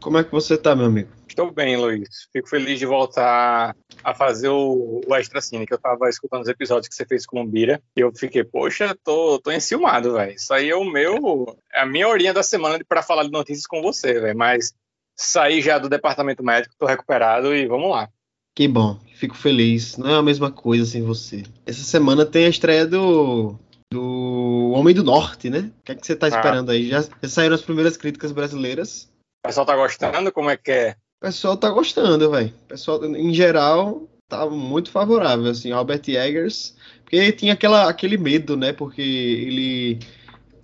Como é que você tá, meu amigo? Estou bem, Luiz. Fico feliz de voltar a fazer o, o Extra Cine, que eu tava escutando os episódios que você fez com o Bira, e eu fiquei, poxa, tô, tô enciumado, velho. Isso aí é o meu, é a minha horinha da semana para falar de notícias com você, velho. Mas saí já do departamento médico, tô recuperado e vamos lá. Que bom, fico feliz. Não é a mesma coisa sem você. Essa semana tem a estreia do, do Homem do Norte, né? O que é que você tá ah. esperando ah. aí? Já, já saíram as primeiras críticas brasileiras. O pessoal tá gostando? Como é que é? O pessoal tá gostando, velho. Pessoal, em geral, tá muito favorável, assim, Albert Eggers. Porque tinha aquela, aquele medo, né? Porque ele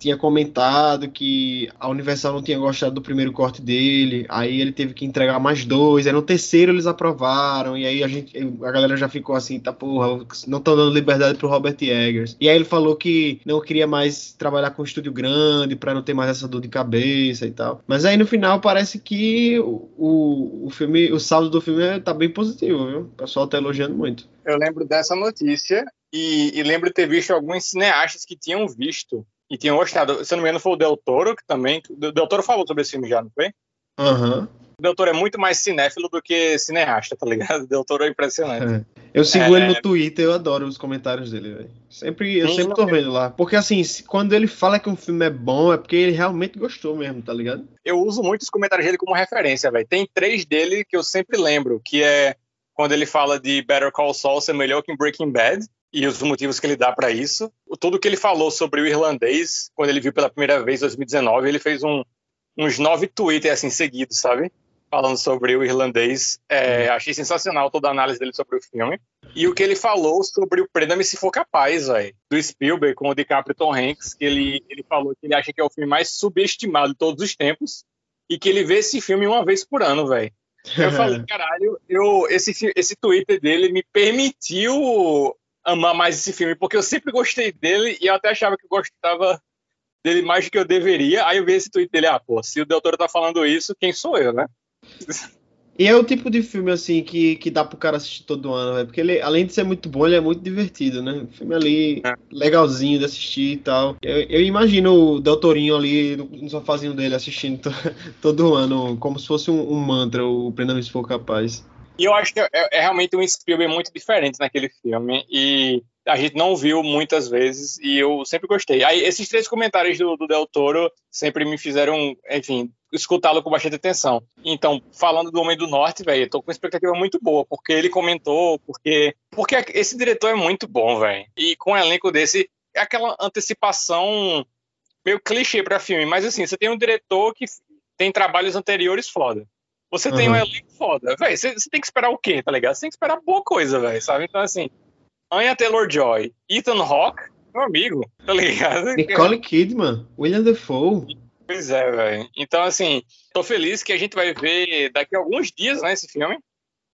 tinha comentado que a Universal não tinha gostado do primeiro corte dele, aí ele teve que entregar mais dois, aí no terceiro eles aprovaram, e aí a gente a galera já ficou assim, tá porra, não estão dando liberdade pro Robert Eggers. E aí ele falou que não queria mais trabalhar com um estúdio grande para não ter mais essa dor de cabeça e tal. Mas aí no final parece que o, o, filme, o saldo do filme tá bem positivo, viu? O pessoal tá elogiando muito. Eu lembro dessa notícia e, e, lembro ter visto alguns cineastas que tinham visto e tinham gostado. Se não me engano, foi o Del Toro, que também. O Del Toro falou sobre esse filme já, não foi? Aham. Uhum. O Del Toro é muito mais cinéfilo do que cineasta, tá ligado? O Del Toro é impressionante. É. Eu sigo é... ele no Twitter, eu adoro os comentários dele, velho. Sempre, eu Sim, sempre tô vendo lá. Porque assim, quando ele fala que um filme é bom, é porque ele realmente gostou mesmo, tá ligado? Eu uso muito os comentários dele como referência, velho. Tem três dele que eu sempre lembro, que é quando ele fala de Better Call Saul ser melhor que Breaking Bad e os motivos que ele dá para isso. Tudo que ele falou sobre o irlandês, quando ele viu pela primeira vez em 2019, ele fez um, uns nove tweets assim seguidos, sabe? Falando sobre o irlandês. É, uhum. achei sensacional toda a análise dele sobre o filme. E o que ele falou sobre o Prenda-me Se For Capaz, véio, do Spielberg com o DiCaprio Tom Hanks, que ele, ele falou que ele acha que é o filme mais subestimado de todos os tempos e que ele vê esse filme uma vez por ano, velho. Eu falei, caralho, eu, esse, esse Twitter dele me permitiu amar mais esse filme, porque eu sempre gostei dele e eu até achava que eu gostava dele mais do que eu deveria. Aí eu vi esse tweet dele, ah, pô, se o Del Toro tá falando isso, quem sou eu, né? E é o tipo de filme, assim, que, que dá pro cara assistir todo ano, né? Porque ele, além de ser muito bom, ele é muito divertido, né? Um filme ali é. legalzinho de assistir e tal. Eu, eu imagino o Del Torinho ali no, no sofazinho dele assistindo to, todo ano, como se fosse um, um mantra, o Prenda-me se for capaz. E eu acho que é, é, realmente um Spielberg muito diferente naquele filme. E a gente não viu muitas vezes e eu sempre gostei. Aí esses três comentários do, do Del Toro sempre me fizeram, enfim, escutá-lo com bastante atenção. Então, falando do Homem do Norte, velho, tô com uma expectativa muito boa, porque ele comentou, porque porque esse diretor é muito bom, velho. E com um elenco desse, é aquela antecipação meio clichê para filme, mas assim, você tem um diretor que tem trabalhos anteriores foda. Você uhum. tem um elenco foda. Véi, você, você, tem que esperar o quê, tá ligado? Você tem que esperar boa coisa, velho, sabe? Então, assim, Anya Taylor-Joy, Ethan Hawke, meu amigo, tá ligado? Nicole Kidman, William Defoe. Pois é, velho. Então, assim, tô feliz que a gente vai ver daqui a alguns dias, né, esse filme.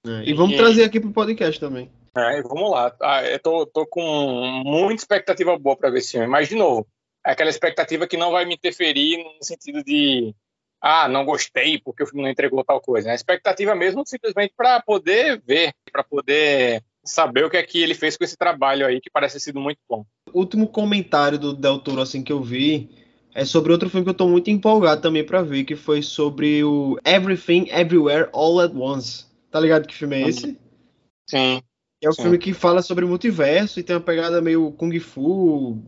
É, e vamos e... trazer aqui pro podcast também. É, vamos lá. Ah, eu tô, tô com muita expectativa boa pra ver esse filme. Mas, de novo, é aquela expectativa que não vai me interferir no sentido de ah, não gostei porque o filme não entregou tal coisa. A expectativa mesmo simplesmente para poder ver, para poder saber o que é que ele fez com esse trabalho aí que parece ter sido muito bom. O último comentário do Del Toro assim que eu vi é sobre outro filme que eu tô muito empolgado também para ver, que foi sobre o Everything Everywhere All at Once. Tá ligado que filme é esse? Sim. É um Sim. filme que fala sobre multiverso e tem uma pegada meio Kung Fu,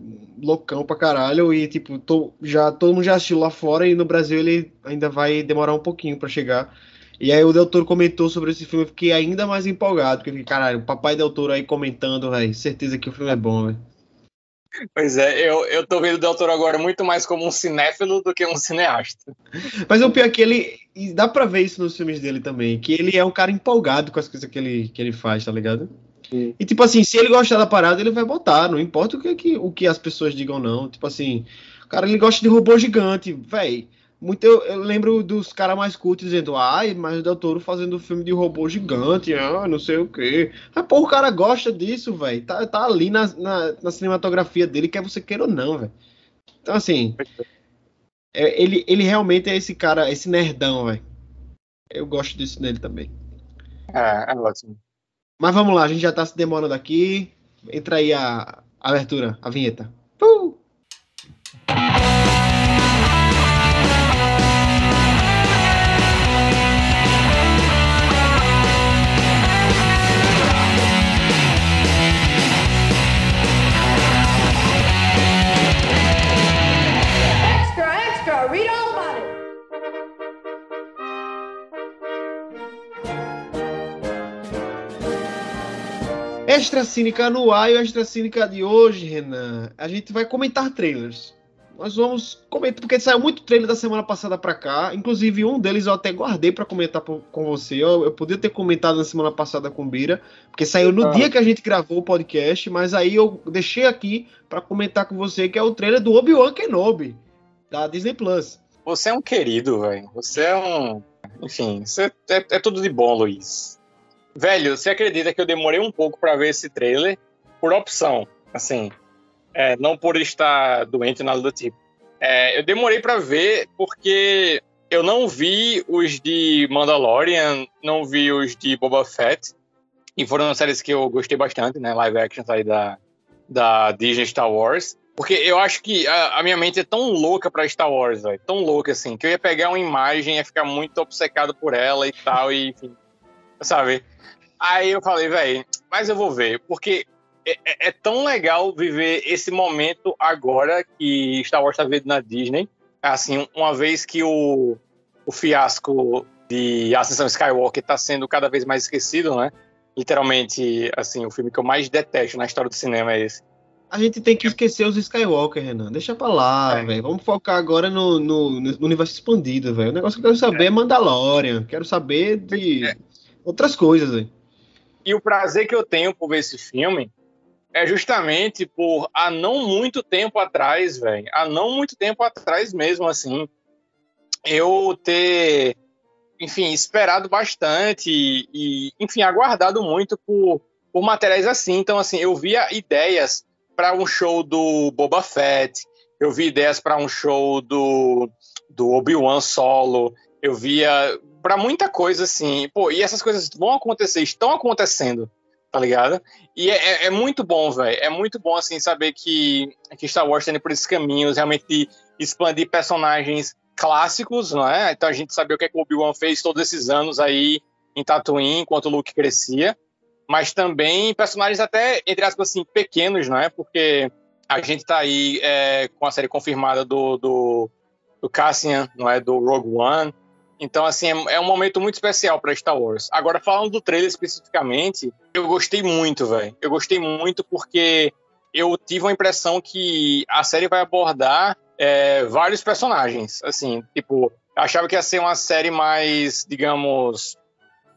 loucão pra caralho. E, tipo, tô, já, todo mundo já assistiu lá fora e no Brasil ele ainda vai demorar um pouquinho para chegar. E aí o Del Toro comentou sobre esse filme, eu fiquei ainda mais empolgado. Porque, caralho, o papai Del Toro aí comentando, velho. Certeza que o filme é bom, velho. Pois é, eu, eu tô vendo o Del Toro agora muito mais como um cinéfilo do que um cineasta. Mas o pior é que ele. Dá pra ver isso nos filmes dele também, que ele é um cara empolgado com as coisas que ele, que ele faz, tá ligado? Sim. E tipo assim, se ele gostar da parada, ele vai botar, não importa o que, que, o que as pessoas digam, não. Tipo assim, o cara ele gosta de robô gigante, velho. Muito eu, eu, lembro dos caras mais cultos dizendo, ai, mas o Del Toro fazendo filme de robô gigante, ah, não sei o quê. Mas, pô, o cara gosta disso, velho. Tá, tá ali na, na, na, cinematografia dele, quer você queira ou não, velho. Então, assim, é, ele, ele realmente é esse cara, esse nerdão, velho. Eu gosto disso nele também. É, é ótimo. Mas vamos lá, a gente já tá se demorando aqui. Entra aí a, a abertura, a vinheta. Uh! Extra Cínica no ar e o Extra Cínica de hoje, Renan. A gente vai comentar trailers. Nós vamos comentar, porque saiu muito trailer da semana passada para cá. Inclusive, um deles eu até guardei para comentar com você. Eu, eu, podia ter comentado na semana passada com Bira, porque saiu no ah. dia que a gente gravou o podcast. Mas aí eu deixei aqui para comentar com você, que é o trailer do Obi-Wan Kenobi, da Disney Plus. Você é um querido, velho. Você é um. Enfim, você é, é tudo de bom, Luiz. Velho, você acredita que eu demorei um pouco para ver esse trailer? Por opção, assim, é, não por estar doente nada do tipo. É, eu demorei para ver porque eu não vi os de Mandalorian, não vi os de Boba Fett, e foram séries que eu gostei bastante, né, live action aí da, da Disney Star Wars. Porque eu acho que a, a minha mente é tão louca pra Star Wars, véio, tão louca assim, que eu ia pegar uma imagem ia ficar muito obcecado por ela e tal, e enfim, sabe? Aí eu falei, velho, mas eu vou ver, porque é, é, é, tão legal viver esse momento agora que Star Wars está vendo na Disney. Assim, uma vez que o, o fiasco de Ascensão Skywalker está sendo cada vez mais esquecido, né? Literalmente, assim, o filme que eu mais detesto na história do cinema é esse. A gente tem que esquecer os Skywalker, Renan. Deixa pra lá, é. velho. Vamos focar agora no, no, no universo expandido, velho. O negócio que eu quero saber é, é Mandalorian. Quero saber de é. Outras coisas, velho. E o prazer que eu tenho por ver esse filme é justamente por há não muito tempo atrás, velho, há não muito tempo atrás mesmo, assim, eu ter, enfim, esperado bastante e, e enfim, aguardado muito por, por materiais assim. Então, assim, eu via ideias para um show do Boba Fett, eu vi ideias para um show do, do Obi-Wan solo, eu via para muita coisa, assim. Pô, e essas coisas vão acontecer, estão acontecendo, tá ligado? E é, é, é muito bom, velho. É muito bom, assim, saber que, que Star Wars tá indo por esses caminhos, realmente de expandir personagens clássicos, não é? Então a gente saber o que, é que o Obi-Wan fez todos esses anos aí em Tatooine, enquanto o Luke crescia. Mas também personagens até, entre aspas, assim, pequenos, não é? Porque a gente tá aí é, com a série confirmada do, do, do Cassian, não é? Do Rogue One. Então, assim, é, é um momento muito especial para Star Wars. Agora, falando do trailer especificamente, eu gostei muito, velho. Eu gostei muito porque eu tive a impressão que a série vai abordar é, vários personagens. Assim, tipo, eu achava que ia ser uma série mais, digamos,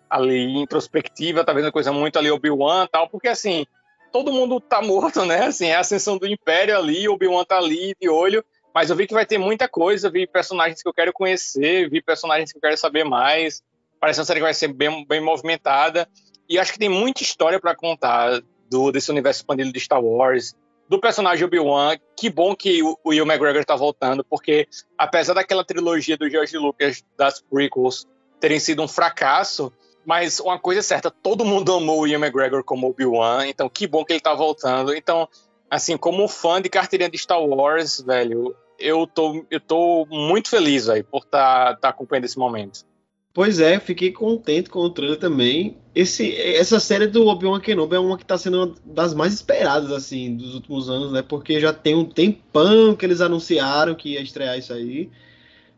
ali introspectiva, talvez uma coisa muito ali Obi-Wan tal, porque assim, todo mundo tá morto, né? Assim, é a ascensão do Império ali, Obi-Wan tá ali de olho. Mas eu vi que vai ter muita coisa, vi personagens que eu quero conhecer, vi personagens que eu quero saber mais. Parece uma série que vai ser bem, bem movimentada. E acho que tem muita história para contar do, desse universo expandido de Star Wars, do personagem Obi-Wan. Que bom que o, Will McGregor tá voltando, porque apesar daquela trilogia do George Lucas das prequels terem sido um fracasso, mas uma coisa é certa, todo mundo amou o Ian McGregor como Obi-Wan, então que bom que ele tá voltando. Então, assim, como fã de carteirinha de Star Wars, velho, eu tô, eu tô muito feliz, velho, por estar tá, tá acompanhando esse momento. Pois é, fiquei contente com o trailer também. Esse, essa série do Obi-Wan Kenobi é uma que está sendo uma das mais esperadas, assim, dos últimos anos, né? Porque já tem um tempão que eles anunciaram que ia estrear isso aí.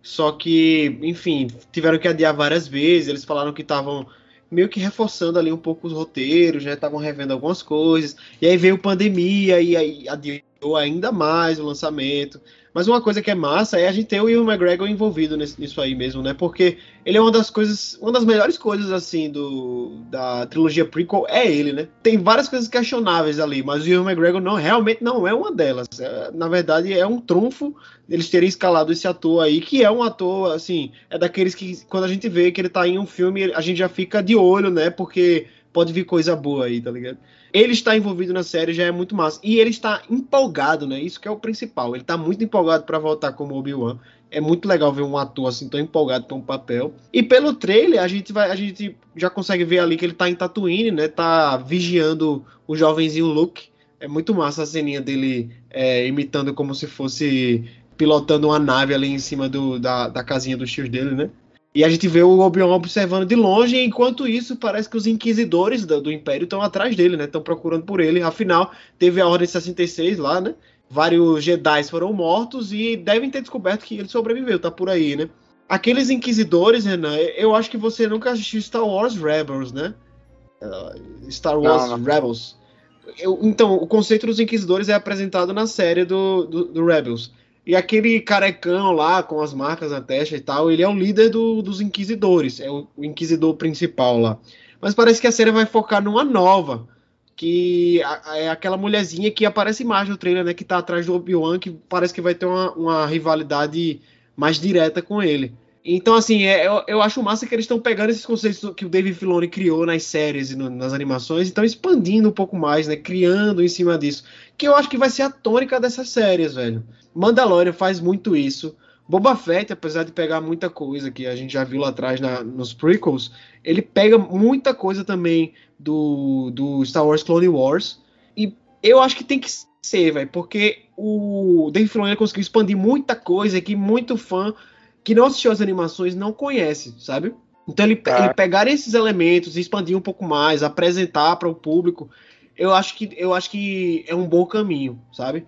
Só que, enfim, tiveram que adiar várias vezes. Eles falaram que estavam meio que reforçando ali um pouco os roteiros, né? Estavam revendo algumas coisas. E aí veio pandemia e aí ainda mais o lançamento. Mas uma coisa que é massa é a gente ter o Ian McGregor envolvido nesse, nisso aí mesmo, né? Porque ele é uma das coisas, uma das melhores coisas, assim, do, da trilogia prequel é ele, né? Tem várias coisas questionáveis ali, mas o Ian McGregor não, realmente não é uma delas. É, na verdade, é um trunfo eles terem escalado esse ator aí, que é um ator, assim, é daqueles que, quando a gente vê que ele tá em um filme, a gente já fica de olho, né? Porque pode vir coisa boa aí, tá ligado? Ele está envolvido na série já é muito massa. E ele está empolgado, né? Isso que é o principal. Ele está muito empolgado para voltar como Obi-Wan. É muito legal ver um ator assim tão empolgado com o papel. E pelo trailer, a gente vai, a gente já consegue ver ali que ele está em Tatooine, né? Tá vigiando o jovenzinho Luke. É muito massa a ceninha dele é, imitando como se fosse pilotando uma nave ali em cima do, da, da casinha dos tios dele, né? E a gente vê o Obi-Wan observando de longe, enquanto isso, parece que os inquisidores do, do Império estão atrás dele, né? Estão procurando por ele. Afinal, teve a Ordem 66 lá, né? Vários Jedi foram mortos e devem ter descoberto que ele sobreviveu, tá por aí, né? Aqueles inquisidores, Renan, eu acho que você nunca assistiu Star Wars Rebels, né? Uh, Star Wars não, não. Rebels. eu, então, o conceito dos Inquisidores é apresentado na série do, do, do, Rebels. E aquele carecão lá, com as marcas na testa e tal, ele é o líder do, dos Inquisidores, é o, o, Inquisidor principal lá. Mas parece que a série vai focar numa nova, que é aquela mulherzinha que aparece mais no trailer, né, que tá atrás do Obi-Wan, que parece que vai ter uma, uma rivalidade mais direta com ele. Então, assim, é, eu, eu, acho massa que eles estão pegando esses conceitos que o David Filoni criou nas séries e no, nas animações e estão expandindo um pouco mais, né? Criando em cima disso. Que eu acho que vai ser a tônica dessas séries, velho. Mandalorian faz muito isso. Boba Fett, apesar de pegar muita coisa que a gente já viu lá atrás na, nos prequels, ele pega muita coisa também do, do Star Wars Clone Wars. E eu acho que tem que ser, velho, porque o David Filoni conseguiu expandir muita coisa que muito fã que não assistiu as animações não conhece, sabe? Então ele, tá. ele pegar esses elementos, expandir um pouco mais, apresentar para o público, eu acho que eu acho que é um bom caminho, sabe?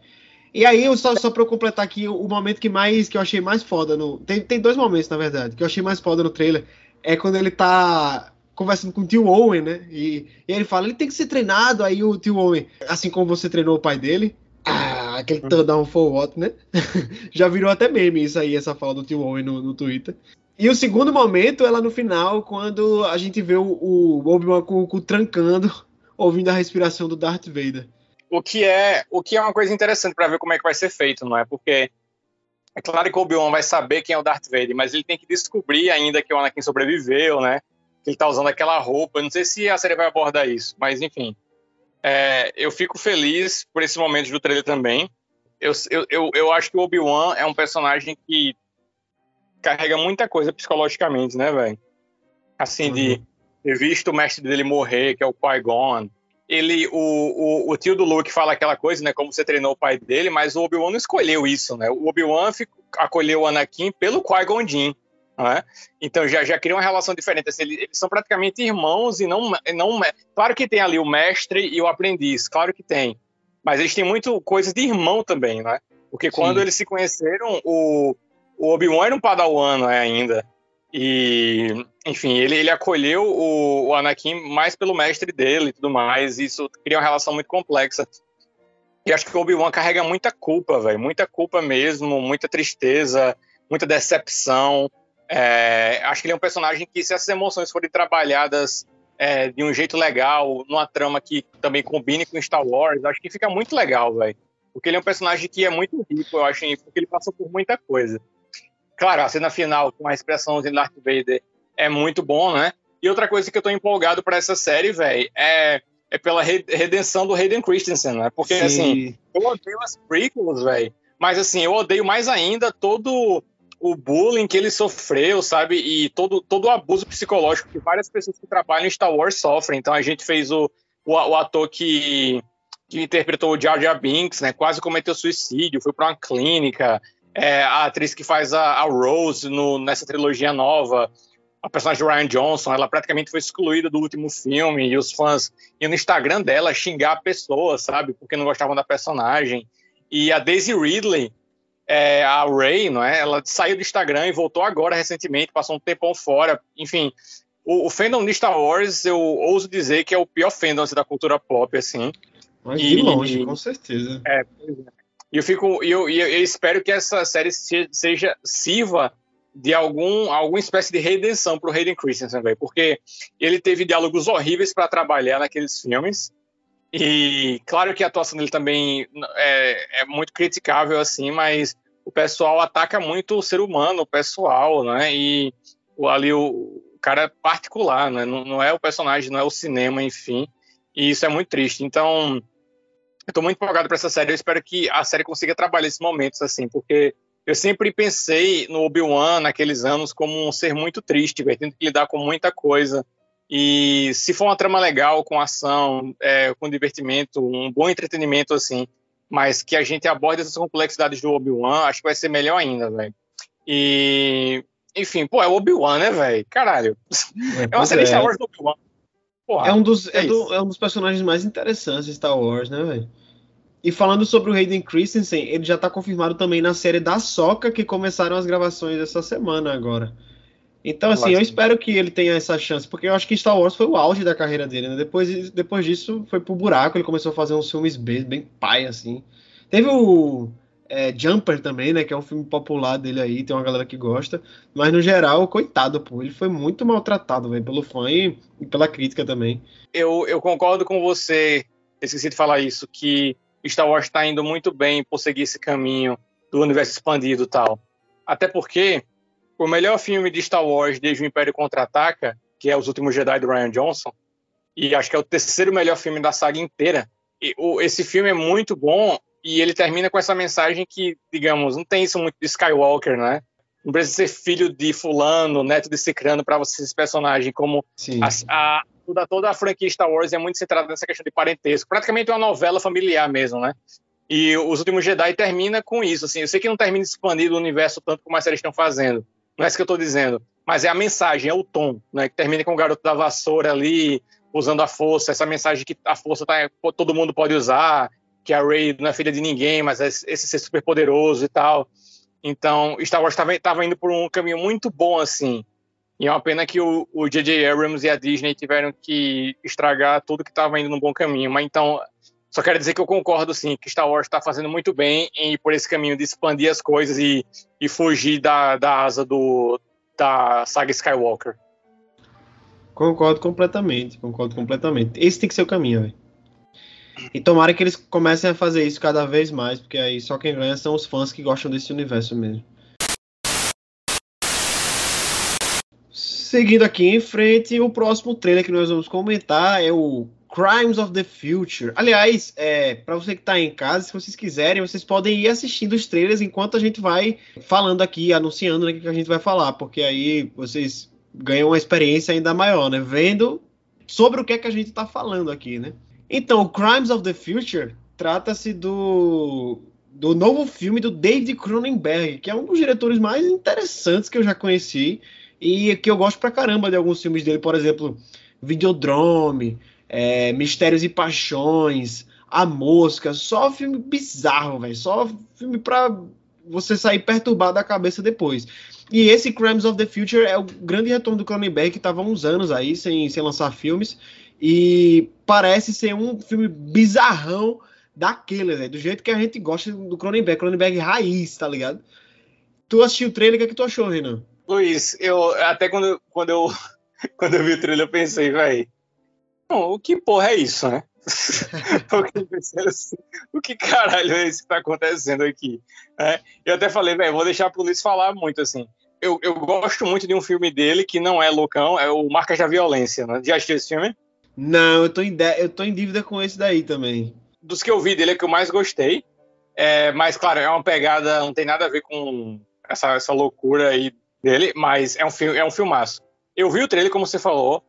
E aí, só, só para eu completar aqui, o momento que mais que eu achei mais foda no. Tem, tem dois momentos, na verdade, que eu achei mais foda no trailer. É quando ele tá conversando com o tio Owen, né? E, e ele fala, ele tem que ser treinado. Aí o tio Owen, assim como você treinou o pai dele, ah, aquele uhum. touchdown for what, né? Já virou até meme isso aí, essa fala do Tio Owen no, no Twitter. E o segundo momento é lá no final, quando a gente vê o, o Obi-Wan com o cu trancando, ouvindo a respiração do Darth Vader. O que é, o que é uma coisa interessante para ver como é que vai ser feito, não é? Porque é claro que o Obi-Wan vai saber quem é o Darth Vader, mas ele tem que descobrir ainda que o Anakin sobreviveu, né? Que ele tá usando aquela roupa. Não sei se a série vai abordar isso, mas enfim. É, eu fico feliz por esse momento do trailer também. Eu, eu, eu, eu acho que o Obi-Wan é um personagem que carrega muita coisa psicologicamente, né, velho? Assim, uhum. de ter visto o mestre dele morrer, que é o Qui-Gon. Ele, o, o, o, tio do Luke fala aquela coisa, né, como você treinou o pai dele, mas o Obi-Wan não escolheu isso, né? O Obi-Wan acolheu o Anakin pelo Qui-Gon Jinn. Né? Então já, já cria uma relação diferente. Assim, eles, eles, são praticamente irmãos e não, não. Claro que tem ali o mestre e o aprendiz, claro que tem. Mas eles têm muito coisas de irmão também, né? Porque Sim. quando eles se conheceram, o, o Obi-Wan era um padawan né, ainda. E, enfim, ele, ele acolheu o, o Anakin mais pelo mestre dele e tudo mais. E isso cria uma relação muito complexa. E acho que o Obi-Wan carrega muita culpa, velho. Muita culpa mesmo, muita tristeza, muita decepção. É, acho que ele é um personagem que, se essas emoções forem trabalhadas é, de um jeito legal, numa trama que também combine com Star Wars, acho que fica muito legal, velho. Porque ele é um personagem que é muito rico, eu acho, porque ele passou por muita coisa. Claro, a cena final com a expressão de Darth Vader é muito bom, né? E outra coisa que eu tô empolgado para essa série, velho, é, é pela redenção do Hayden Christensen, né? Porque, Sim. assim, eu odeio as prequels, velho, mas, assim, eu odeio mais ainda todo o bullying que ele sofreu, sabe? E todo, todo o abuso psicológico que várias pessoas que trabalham em Star Wars sofrem. Então a gente fez o, o, o ator que, que interpretou o Jar Jar Binks, né? Quase cometeu suicídio, foi para uma clínica. É, a atriz que faz a, a Rose no, nessa trilogia nova, a personagem de Ryan Johnson, ela praticamente foi excluída do último filme e os fãs iam no Instagram dela xingar a pessoa, sabe? Porque não gostavam da personagem. E a Daisy Ridley, é, a Ray, não é? Ela saiu do Instagram e voltou agora recentemente, passou um tempão fora. Enfim, o, o fandom de Star Wars, eu ouso dizer que é o pior fandom assim, da cultura pop, assim. Mas e, de longe, e, com certeza. É, E eu fico, eu, eu, eu, espero que essa série seja sirva de algum alguma espécie de redenção para o Hayden Christensen, velho, porque ele teve diálogos horríveis para trabalhar naqueles filmes. E claro que a atuação dele também é, é, muito criticável, assim, mas o pessoal ataca muito o ser humano, o pessoal, né? E ali o, cara é particular, né? Não, não, é o personagem, não é o cinema, enfim. E isso é muito triste. Então, eu tô muito empolgado para essa série. Eu espero que a série consiga trabalhar esses momentos, assim, porque eu sempre pensei no Obi-Wan naqueles anos como um ser muito triste, tendo que lidar com muita coisa. E se for uma trama legal, com ação, é, com divertimento, um bom entretenimento, assim, mas que a gente aborde essas complexidades do Obi-Wan, acho que vai ser melhor ainda, velho. E, enfim, pô, é o Obi-Wan, né, velho? Caralho. É, é uma série é. Star Wars do Obi-Wan. É um, dos, é, é, do, é um dos personagens mais interessantes de Star Wars, né, velho? E falando sobre o Hayden Christensen, ele já tá confirmado também na série da Soca, que começaram as gravações essa semana agora. Então, assim, eu espero que ele tenha essa chance, porque eu acho que Star Wars foi o auge da carreira dele, né? Depois, depois disso, foi pro buraco, ele começou a fazer uns filmes bem, bem pai, assim. Teve o é, Jumper também, né? Que é um filme popular dele aí, tem uma galera que gosta. Mas, no geral, coitado, pô, ele foi muito maltratado, velho, pelo fã e, e, pela crítica também. Eu, eu concordo com você, esqueci de falar isso, que Star Wars tá indo muito bem por seguir esse caminho do universo expandido e tal. Até porque o melhor filme de Star Wars desde o Império Contra-Ataca, que é Os Últimos Jedi do Ryan Johnson, e acho que é o terceiro melhor filme da saga inteira. E, o, esse filme é muito bom e ele termina com essa mensagem que, digamos, não tem isso muito de Skywalker, né? Não precisa ser filho de fulano, neto de cicrano para você ser esse personagem, como a, a, toda, toda a franquia Star Wars é muito centrada nessa questão de parentesco. Praticamente uma novela familiar mesmo, né? E Os Últimos Jedi termina com isso, assim. Eu sei que não termina expandindo o universo tanto como as séries estão fazendo, não é isso que eu estou dizendo. Mas é a mensagem, é o tom, né? Que termina com o garoto da vassoura ali, usando a força, essa mensagem que a força tá, todo mundo pode usar, que a Rey não é filha de ninguém, mas é esse ser super poderoso e tal. Então, Star Wars estava indo por um caminho muito bom, assim. E é uma pena que o J.J. Abrams e a Disney tiveram que estragar tudo que estava indo num bom caminho. Mas então, só quero dizer que eu concordo, sim, que Star Wars está fazendo muito bem em ir por esse caminho de expandir as coisas e, e fugir da, da asa do, da saga Skywalker. Concordo completamente, concordo completamente. Esse tem que ser o caminho, velho. E tomara que eles comecem a fazer isso cada vez mais, porque aí só quem ganha são os fãs que gostam desse universo mesmo. Seguindo aqui em frente, o próximo trailer que nós vamos comentar é o Crimes of the Future. Aliás, é, para você que está em casa, se vocês quiserem, vocês podem ir assistindo os trailers enquanto a gente vai falando aqui, anunciando né, o que a gente vai falar, porque aí vocês ganham uma experiência ainda maior, né? Vendo sobre o que é que a gente está falando aqui, né? Então, Crimes of the Future trata-se do do novo filme do David Cronenberg, que é um dos diretores mais interessantes que eu já conheci e que eu gosto pra caramba de alguns filmes dele, por exemplo, Videodrome, é, Mistérios e Paixões, A Mosca, só filme bizarro, velho. Só filme pra você sair perturbado da cabeça depois. E esse Crimes of the Future é o grande retorno do Cronenberg, que estava uns anos aí sem, sem lançar filmes. E parece ser um filme bizarrão daquele, né? Do jeito que a gente gosta do Cronenberg. Cronenberg raiz, tá ligado? Tu assistiu o trailer, o que, é que tu achou, Renan? Luiz, eu até quando, quando, eu, quando eu vi o trailer, eu pensei, velho, o que porra é isso, né? assim, o que caralho é isso que tá acontecendo aqui? É, eu até falei, velho, vou deixar pro Luiz falar muito assim. Eu, eu gosto muito de um filme dele que não é loucão, é o Marcas da Violência, né? Já assistiu esse filme? Não, eu tô, em eu tô em dívida com esse daí também. Dos que eu vi dele é que eu mais gostei. É, mas, claro, é uma pegada, não tem nada a ver com essa, essa loucura aí dele, mas é um, filme, é um filmaço. Eu vi o trailer, como você falou,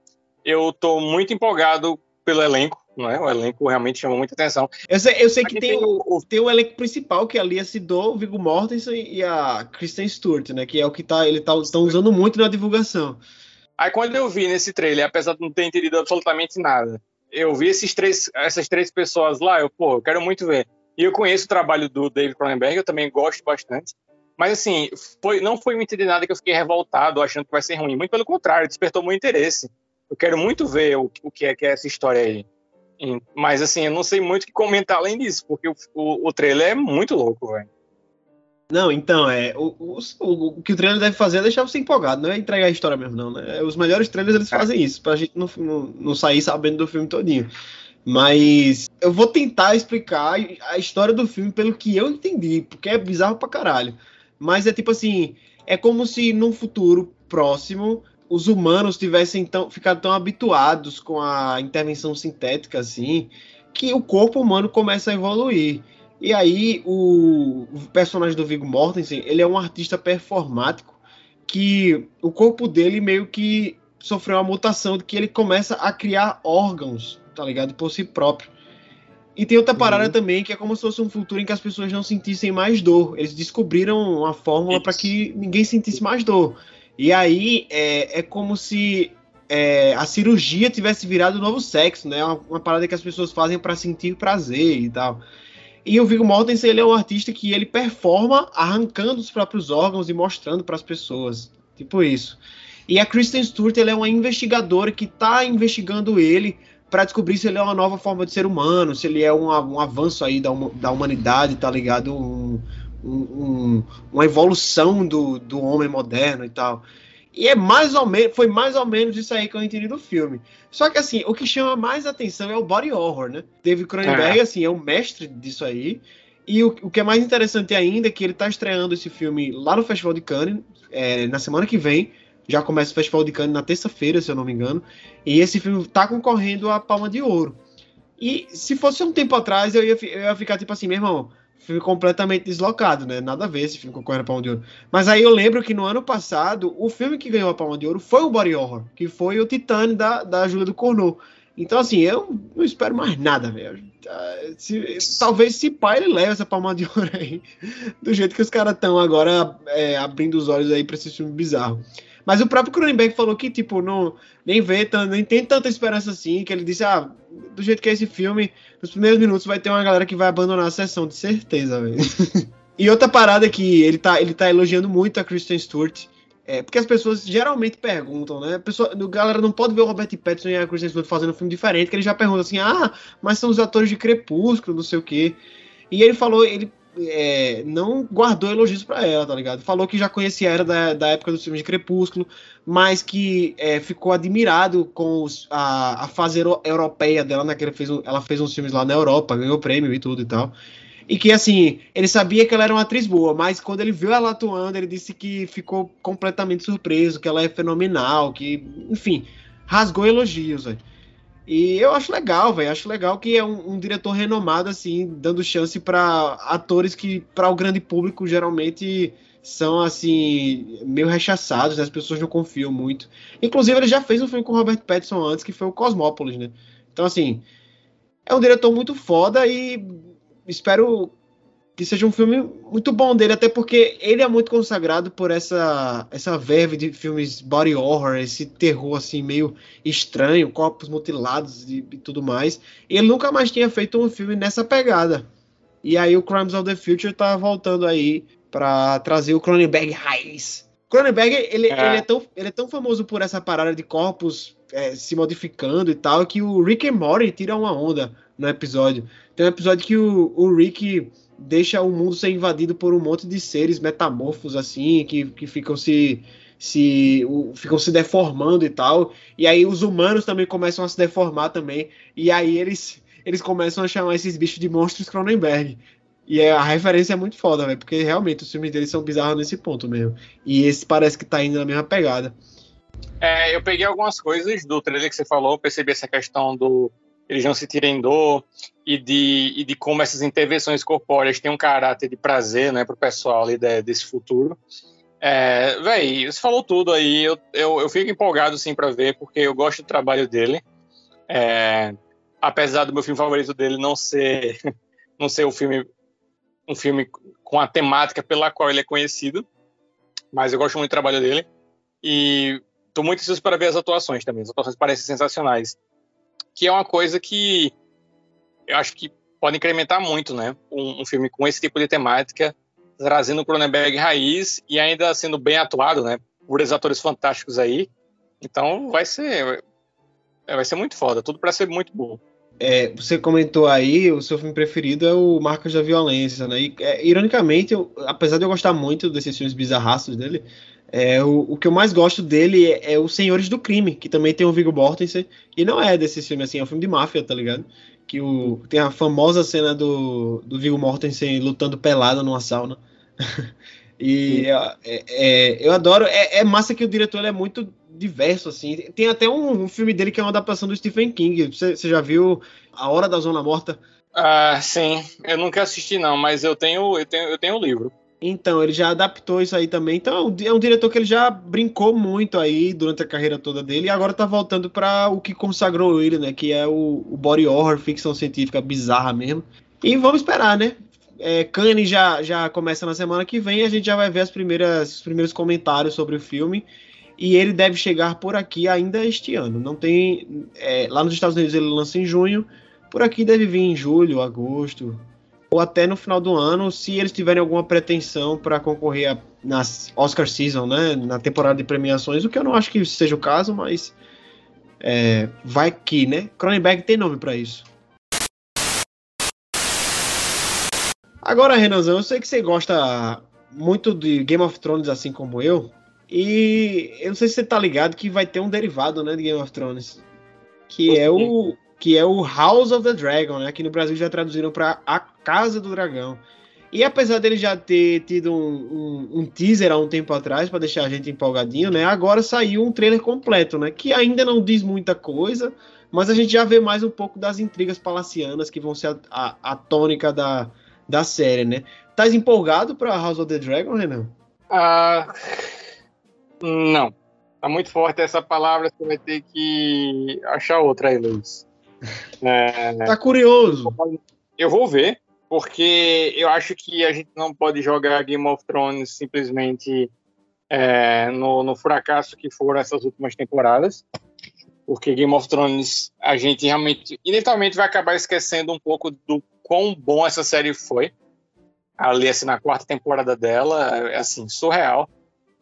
eu tô muito empolgado pelo elenco, não é? O elenco realmente chamou muita atenção. Eu sei, eu sei que tem, tem, o, tem o elenco principal, que é a Lia o Viggo Mortensen e a Kristen Stewart, né? Que é o que tá, ele tá, estão usando muito na divulgação. Aí quando eu vi nesse trailer, apesar de não ter entendido absolutamente nada, eu vi esses três, essas três pessoas lá, eu, pô, eu quero muito ver. E eu conheço o trabalho do David Cronenberg, eu também gosto bastante. Mas assim, foi, não foi muito de nada que eu fiquei revoltado achando que vai ser ruim. Muito pelo contrário, despertou meu interesse eu quero muito ver o, o que, é, que é essa história aí. Mas assim, eu não sei muito o que comentar além disso, porque o, o, o trailer é muito louco, velho. Não, então, é. O, o, o, que o trailer deve fazer é deixar você empolgado, não é entregar a história mesmo, não. Né? Os melhores trailers eles é. fazem isso, pra gente não, não, não sair sabendo do filme todinho. Mas eu vou tentar explicar a história do filme pelo que eu entendi, porque é bizarro pra caralho. Mas é tipo assim, é como se num futuro próximo os humanos tivessem tão, ficado tão habituados com a intervenção sintética assim, que o corpo humano começa a evoluir. E aí o, personagem do Viggo Mortensen, ele é um artista performático que o corpo dele meio que sofreu uma mutação de que ele começa a criar órgãos, tá ligado? Por si próprio. E tem outra parada uhum. também que é como se fosse um futuro em que as pessoas não sentissem mais dor. Eles descobriram uma fórmula para que ninguém sentisse mais dor. E aí é, é como se é, a cirurgia tivesse virado novo sexo, né? Uma, uma parada que as pessoas fazem para sentir prazer e tal. E o Viggo Mortensen ele é um artista que ele performa arrancando os próprios órgãos e mostrando para as pessoas, tipo isso. E a Kristen Stewart ela é uma investigadora que está investigando ele para descobrir se ele é uma nova forma de ser humano, se ele é um, um avanço aí da, da humanidade, tá ligado? Um, um, uma evolução do, do homem moderno e tal. E é mais ou menos, foi mais ou menos isso aí que eu entendi do filme. Só que assim, o que chama mais atenção é o body horror, né? David Cronenberg, é. assim, é o mestre disso aí. E o, o que é mais interessante ainda é que ele está estreando esse filme lá no Festival de Cannes, é, na semana que vem. Já começa o Festival de Cannes na terça-feira, se eu não me engano. E esse filme está concorrendo à Palma de Ouro. E se fosse um tempo atrás, eu ia, eu ia ficar tipo assim, meu irmão, filme completamente deslocado, né? Nada a ver esse filme concorrendo à Palma de Ouro. Mas aí eu lembro que no ano passado, o filme que ganhou a Palma de Ouro foi o Body Horror, que foi o Titane da, da Júlia do Cornô. Então, assim, eu não espero mais nada, velho. Se, talvez se pai ele leve essa palma de ouro aí, do jeito que os caras estão agora é, abrindo os olhos aí pra esse filme bizarro. Mas o próprio Cronenberg falou que, tipo, não, nem vê, nem tem tanta esperança assim, que ele disse, ah, do jeito que é esse filme, nos primeiros minutos vai ter uma galera que vai abandonar a sessão, de certeza, velho. e outra parada que ele tá, ele tá elogiando muito a Kristen Stewart, é, porque as pessoas geralmente perguntam, né? A, pessoa, a galera não pode ver o Robert Pattinson e a Kristen Stewart fazendo um filme diferente, que ele já pergunta assim, ah, mas são os atores de Crepúsculo, não sei o quê. E ele falou, ele é, não guardou elogios para ela, tá ligado? Falou que já conhecia ela da, da época dos filmes de Crepúsculo, mas que é, ficou admirado com os, a, a fase europeia dela, né? Que ela fez, ela fez uns filmes lá na Europa, ganhou prêmio e tudo e tal. E que, assim, ele sabia que ela era uma atriz boa, mas quando ele viu ela atuando, ele disse que ficou completamente surpreso, que ela é fenomenal, que, enfim, rasgou elogios, velho. E eu acho legal, velho. Acho legal que é um, um, diretor renomado, assim, dando chance para atores que, para o grande público, geralmente são, assim, meio rechaçados, né? As pessoas não confiam muito. Inclusive, ele já fez um filme com Robert Pattinson antes, que foi o Cosmópolis, né? Então, assim, é um diretor muito foda e espero que seja um filme muito bom dele, até porque ele é muito consagrado por essa essa verve de filmes body horror, esse terror assim meio estranho, corpos mutilados e, e tudo mais. E ele nunca mais tinha feito um filme nessa pegada. E aí o Crimes of the Future tá voltando aí para trazer o Cronenberg raiz. Cronenberg, ele é. ele, é tão, ele é tão famoso por essa parada de corpos é, se modificando e tal, que o Rick and Morty tira uma onda no episódio. Tem um episódio que o, o Rick deixa o mundo ser invadido por um monte de seres metamorfos, assim, que, que ficam se. Se, o, ficam se deformando e tal, e aí os humanos também começam a se deformar também, e aí eles, eles começam a chamar esses bichos de monstros Cronenberg. E é, a referência é muito foda, porque realmente os filmes deles são bizarros nesse ponto mesmo. E esse parece que tá indo na mesma pegada. É, eu peguei algumas coisas do trailer que você falou, percebi essa questão do eles não se tirem dor e de, e de como essas intervenções corpóreas têm um caráter de prazer né, para o pessoal ali de, desse futuro. É, véi, você falou tudo aí, eu, eu, eu fico empolgado sim para ver, porque eu gosto do trabalho dele. É, apesar do meu filme favorito dele não ser não ser um filme um filme com a temática pela qual ele é conhecido, mas eu gosto muito do trabalho dele e estou muito ansioso para ver as atuações também. As atuações parecem sensacionais que é uma coisa que eu acho que pode incrementar muito, né? Um, um filme com esse tipo de temática, trazendo o Cronenberg raiz e ainda sendo bem atuado, né? Por esses atores fantásticos aí. Então vai ser vai ser muito foda, tudo para ser muito bom. É, você comentou aí, o seu filme preferido é o Marcas da Violência, né? E, é, ironicamente, eu, apesar de eu gostar muito desses filmes bizarraços dele, é, o, o, que eu mais gosto dele é, é Os Senhores do Crime, que também tem o Viggo Mortensen, e não é desse filme, assim, é um filme de máfia, tá ligado? Que o, tem a famosa cena do, do Viggo Mortensen lutando pelado numa sauna. e é, é, eu adoro, é, é, massa que o diretor é muito diverso, assim. Tem até um, um, filme dele que é uma adaptação do Stephen King. Você, você já viu A Hora da Zona Morta? Ah, sim. Eu nunca assisti, não, mas eu tenho, eu tenho, eu tenho o livro. Então, ele já adaptou isso aí também. Então, é um diretor que ele já brincou muito aí durante a carreira toda dele e agora tá voltando para o que consagrou ele, né? Que é o, o body horror, ficção científica bizarra mesmo. E vamos esperar, né? É, já, já começa na semana que vem a gente já vai ver as primeiras, os primeiros comentários sobre o filme. E ele deve chegar por aqui ainda este ano. Não tem. É, lá nos Estados Unidos ele lança em junho. Por aqui deve vir em julho, agosto. Ou até no final do ano, se eles tiverem alguma pretensão para concorrer a, nas Oscar Season, né, na temporada de premiações, o que eu não acho que seja o caso, mas é, vai que, né? Cronenberg tem nome para isso. Agora, Renanzão, eu sei que você gosta muito de Game of Thrones, assim como eu, e eu não sei se você tá ligado que vai ter um derivado, né, de Game of Thrones, que é o que é o House of the Dragon, né? Aqui no Brasil já traduziram para A Casa do Dragão. E apesar dele já ter tido um, um, um teaser há um tempo atrás para deixar a gente empolgadinho, né? Agora saiu um trailer completo, né? Que ainda não diz muita coisa, mas a gente já vê mais um pouco das intrigas palacianas que vão ser a, a, a tônica da, da série, né? Tá empolgado para House of the Dragon, Renan? Ah, não. Tá muito forte essa palavra, você vai ter que achar outra aí, Luiz. É, tá curioso. Eu vou ver, porque eu acho que a gente não pode jogar Game of Thrones simplesmente é, no, no, fracasso que foram essas últimas temporadas. Porque Game of Thrones, a gente realmente, inevitavelmente, vai acabar esquecendo um pouco do quão bom essa série foi. Ali, assim, na quarta temporada dela, é assim, surreal.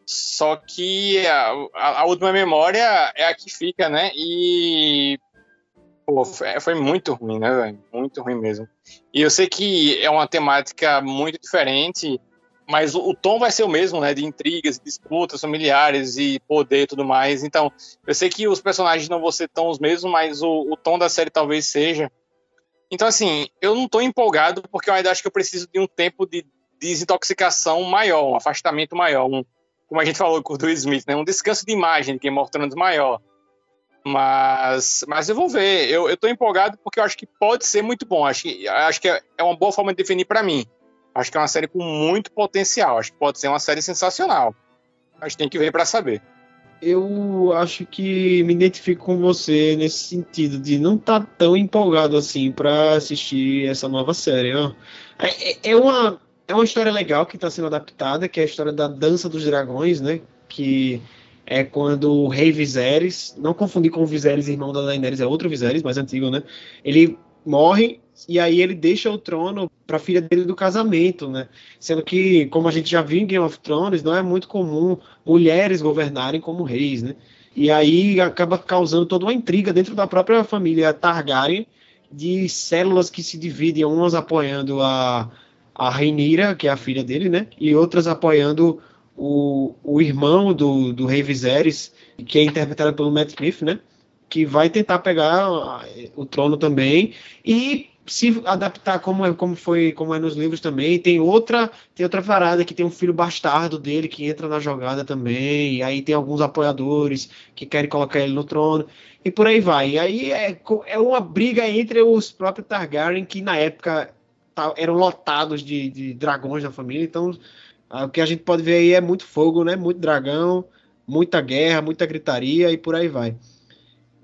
Só que a, a, a última memória é a que fica, né? E Pô, foi muito ruim, né, velho? Muito ruim mesmo. E eu sei que é uma temática muito diferente, mas o, tom vai ser o mesmo, né? De intrigas, disputas familiares e poder e tudo mais. Então, eu sei que os personagens não vão ser tão os mesmos, mas o, o tom da série talvez seja. Então, assim, eu não tô empolgado porque eu ainda acho que eu preciso de um tempo de desintoxicação maior, um afastamento maior, um, como a gente falou com o do Smith, né? Um descanso de imagem de Game of Thrones maior. Mas, mas eu vou ver. Eu, eu tô empolgado porque eu acho que pode ser muito bom. Acho que, acho que é, é uma boa forma de definir para mim. Acho que é uma série com muito potencial. Acho que pode ser uma série sensacional. Gente tem que ver para saber. Eu acho que me identifico com você nesse sentido de não estar tá tão empolgado assim para assistir essa nova série. É, é, é, uma, é uma história legal que está sendo adaptada, que é a história da Dança dos Dragões, né? Que é quando o rei Viserys, não confundir com o Viserys, irmão da Daenerys, é outro Viserys, mais antigo, né? Ele morre e aí ele deixa o trono para a filha dele do casamento, né? Sendo que, como a gente já viu em Game of Thrones, não é muito comum mulheres governarem como reis, né? E aí acaba causando toda uma intriga dentro da própria família Targaryen de células que se dividem, umas apoiando a, a Rhaenyra, que é a filha dele, né? E outras apoiando o, o irmão do, do Rei Viserys, que é interpretado pelo Matt Smith, né? Que vai tentar pegar o trono também e se adaptar como é, como foi como é nos livros também. Tem outra tem outra parada que tem um filho bastardo dele que entra na jogada também. E aí tem alguns apoiadores que querem colocar ele no trono. E por aí vai. E aí é, é uma briga entre os próprios Targaryen que na época eram lotados de, de dragões na família. Então ah, o que a gente pode ver aí é muito fogo, né? Muito dragão, muita guerra, muita gritaria e por aí vai.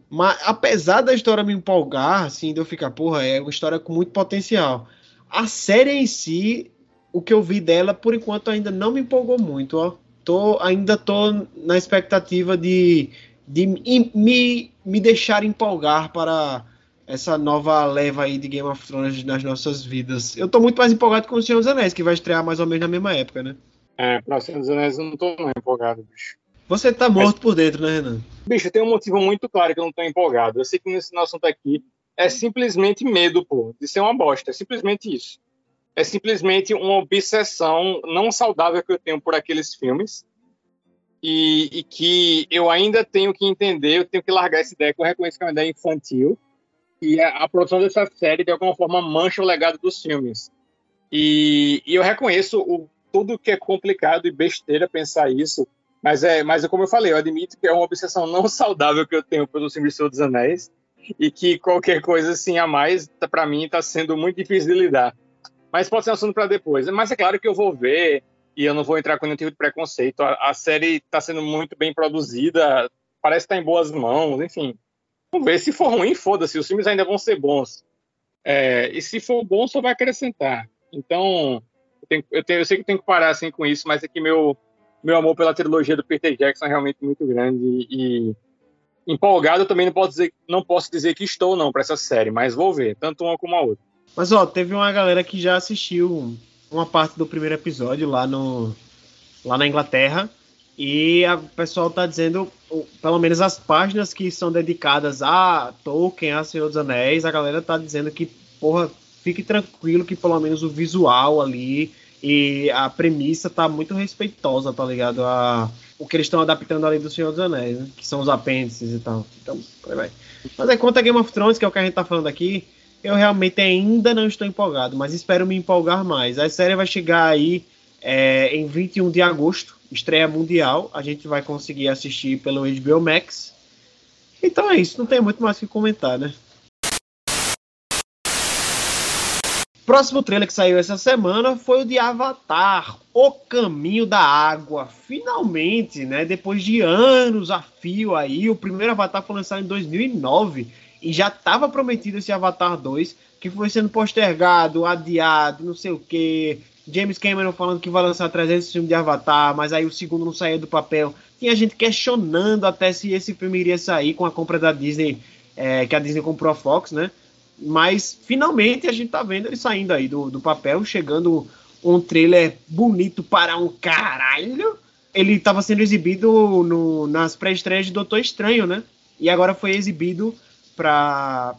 Mas apesar da história me empolgar, assim, de eu ficar, porra, é uma história com muito potencial. A série em si, o que eu vi dela, por enquanto, ainda não me empolgou muito, ó. Tô, ainda tô na expectativa de, de me, me deixar empolgar para essa nova leva aí de Game of Thrones nas nossas vidas. Eu tô muito mais empolgado com o Senhor dos Anéis, que vai estrear mais ou menos na mesma época, né? É, pra Senhor dos Anéis eu não tô não empolgado, bicho. Você tá morto Mas, por dentro, né, Renan? Bicho, tem um motivo muito claro que eu não tô empolgado. Eu sei que nesse nosso assunto aqui é simplesmente medo, pô, de ser uma bosta. É simplesmente isso. É simplesmente uma obsessão não saudável que eu tenho por aqueles filmes. E, e que eu ainda tenho que entender, eu tenho que largar essa ideia, que eu reconheço que é uma ideia infantil e a, produção dessa série de alguma forma mancha o legado dos filmes. E, e eu reconheço o, tudo que é complicado e besteira pensar isso, mas é, mas é como eu falei, eu admito que é uma obsessão não saudável que eu tenho pelo filme de Senhor dos Anéis e que qualquer coisa assim a mais, tá, para mim, está sendo muito difícil de lidar. Mas pode ser um assunto para depois. Mas é claro que eu vou ver e eu não vou entrar com nenhum tipo de preconceito. A, a série está sendo muito bem produzida, parece estar tá em boas mãos, enfim. Vamos ver. Se for ruim, foda-se. Os filmes ainda vão ser bons. É, e se for bom, só vai acrescentar. Então, eu, tenho, eu, tenho, eu, sei que tenho que parar assim com isso, mas é que meu, meu amor pela trilogia do Peter Jackson é realmente muito grande. E, empolgado também não posso dizer, não posso dizer que estou, não, para essa série, mas vou ver, tanto uma como a outra. Mas ó, teve uma galera que já assistiu uma parte do primeiro episódio lá no lá na Inglaterra e o pessoal tá dizendo, pelo menos as páginas que são dedicadas a Tolkien, a Senhor dos Anéis, a galera tá dizendo que, porra, fique tranquilo que pelo menos o visual ali e a premissa tá muito respeitosa, tá ligado? A, o que eles estão adaptando ali do Senhor dos Anéis, né? que são os apêndices e tal. Então, vai. Mas aí, quanto a Game of Thrones, que é o que a gente tá falando aqui, eu realmente ainda não estou empolgado, mas espero me empolgar mais. A série vai chegar aí é, em 21 de agosto, estreia mundial. A gente vai conseguir assistir pelo HBO Max. Então é isso, não tem muito mais o que comentar, né? Próximo trailer que saiu essa semana foi o de Avatar, O Caminho da Água. Finalmente, né? Depois de anos a fio aí, o primeiro Avatar foi lançado em 2009 e já estava prometido esse Avatar 2, que foi sendo postergado, adiado, não sei o que. James Cameron falando que vai lançar 300 filmes de Avatar, mas aí o segundo não saía do papel. Tinha gente questionando até se esse filme iria sair com a compra da Disney, é, que a Disney comprou a Fox, né? Mas finalmente a gente tá vendo ele saindo aí do, do papel, chegando um trailer bonito para um caralho. Ele estava sendo exibido no, nas pré-estreias de Doutor Estranho, né? E agora foi exibido para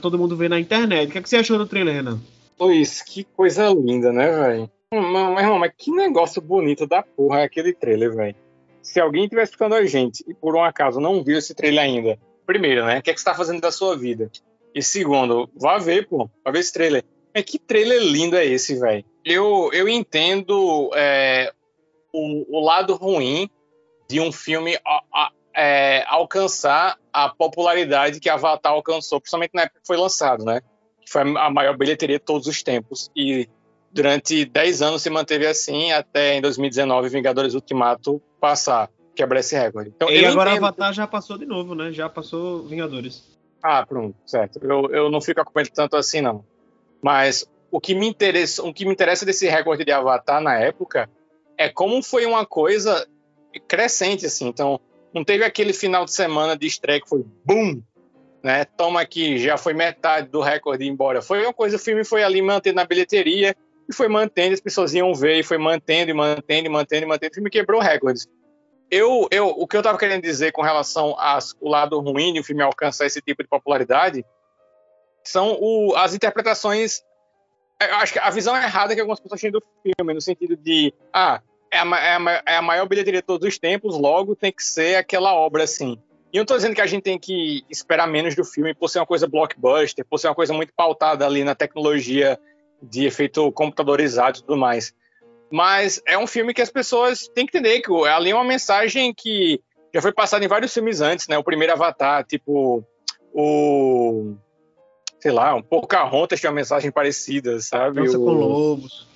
todo mundo ver na internet. O que, é que você achou do trailer, Renan? Luiz, que coisa linda, né, velho? Mas, irmão, mas que negócio bonito da porra é aquele trailer, velho. Se alguém estiver escutando a gente e por um acaso não viu esse trailer ainda, primeiro, né? O que, é que você tá fazendo da sua vida? E segundo, vá ver, pô, vá ver esse trailer. É que trailer lindo é esse, velho? Eu, eu entendo é, o, o, lado ruim de um filme a, a, é, alcançar a popularidade que Avatar alcançou, principalmente na época que foi lançado, né? Foi a maior bilheteria de todos os tempos. E durante 10 anos se manteve assim, até em 2019 Vingadores Ultimato passar, quebrar esse recorde. Então, e agora entendo... Avatar já passou de novo, né? Já passou Vingadores. Ah, pronto, certo. Eu, eu não fico acompanhando tanto assim, não. Mas o que me interessa, o que me interessa desse recorde de Avatar na época é como foi uma coisa crescente, assim. Então, não teve aquele final de semana de estreia que foi BUM! Né? Toma aqui, já foi metade do recorde embora. Foi uma coisa, o filme foi ali mantendo na bilheteria e foi mantendo, as pessoas iam ver e foi mantendo e mantendo e mantendo e mantendo. O filme quebrou recordes eu, eu, o que eu estava querendo dizer com relação ao lado ruim de um filme alcançar esse tipo de popularidade são o, as interpretações. Eu acho que a visão errada que algumas pessoas têm do filme, no sentido de, ah, é a, é a, é a maior bilheteria de todos os tempos, logo tem que ser aquela obra assim. E eu não estou dizendo que a gente tem que esperar menos do filme por ser uma coisa blockbuster, por ser uma coisa muito pautada ali na tecnologia de efeito computadorizado e tudo mais. Mas é um filme que as pessoas têm que entender que ali é uma mensagem que já foi passada em vários filmes antes, né? O primeiro Avatar, tipo o sei lá, um Pocahontas tinha uma mensagem parecida, sabe? Dança o... com lobos.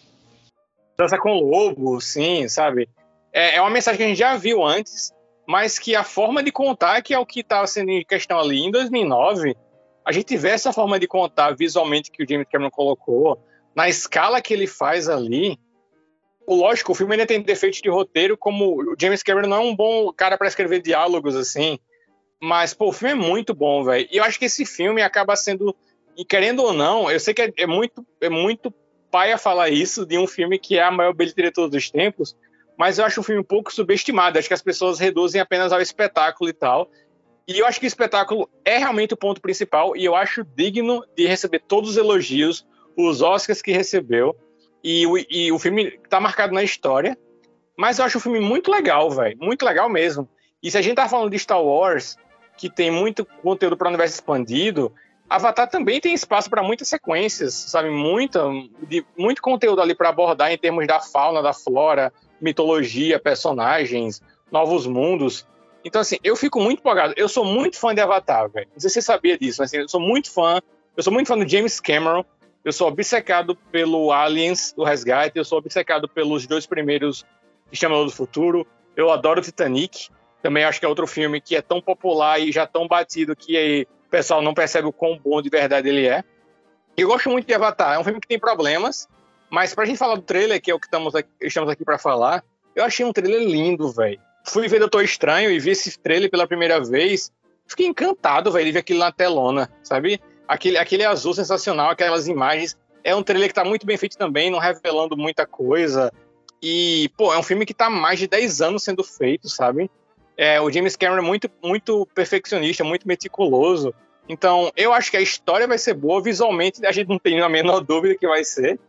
Dança com lobos, sim, sabe? É, é uma mensagem que a gente já viu antes, mas que a forma de contar, que é o que estava sendo em questão ali em 2009, a gente vê essa forma de contar visualmente que o James Cameron colocou, na escala que ele faz ali, lógico, o filme ainda tem defeitos de roteiro, como o James Cameron não é um bom cara para escrever diálogos assim. Mas, pô, o filme é muito bom, velho. E eu acho que esse filme acaba sendo, e querendo ou não, eu sei que é, é muito é muito paia falar isso de um filme que é a maior bilheteria de todos os tempos, mas eu acho um filme um pouco subestimado. Acho que as pessoas reduzem apenas ao espetáculo e tal. E eu acho que o espetáculo é realmente o ponto principal e eu acho digno de receber todos os elogios, os Oscars que recebeu. E o, e o filme tá marcado na história. Mas eu acho o filme muito legal, velho. Muito legal mesmo. E se a gente tá falando de Star Wars, que tem muito conteúdo para o universo expandido, Avatar também tem espaço para muitas sequências, sabe? Muita, de, muito conteúdo ali para abordar em termos da fauna, da flora, mitologia, personagens, novos mundos. Então, assim, eu fico muito empolgado. Eu sou muito fã de Avatar, velho. Não sei se você sabia disso, mas assim, eu sou muito fã. Eu sou muito fã do James Cameron eu sou obcecado pelo Aliens, do Resgate, eu sou obcecado pelos dois primeiros Exterminador do Futuro, eu adoro Titanic, também acho que é outro filme que é tão popular e já tão batido que o pessoal não percebe o quão bom de verdade ele é. Eu gosto muito de Avatar, é um filme que tem problemas, mas pra gente falar do trailer, que é o que estamos aqui, estamos aqui para falar, eu achei um trailer lindo, velho. Fui ver Doutor Estranho e vi esse trailer pela primeira vez, fiquei encantado, velho, de ver aquilo na telona, sabe? aquele, aquele azul sensacional, aquelas imagens. É um trailer que tá muito bem feito também, não revelando muita coisa. E, pô, é um filme que tá mais de 10 anos sendo feito, sabe? É, o James Cameron é muito, muito perfeccionista, muito meticuloso. Então, eu acho que a história vai ser boa. Visualmente, a gente não tem a menor dúvida que vai ser.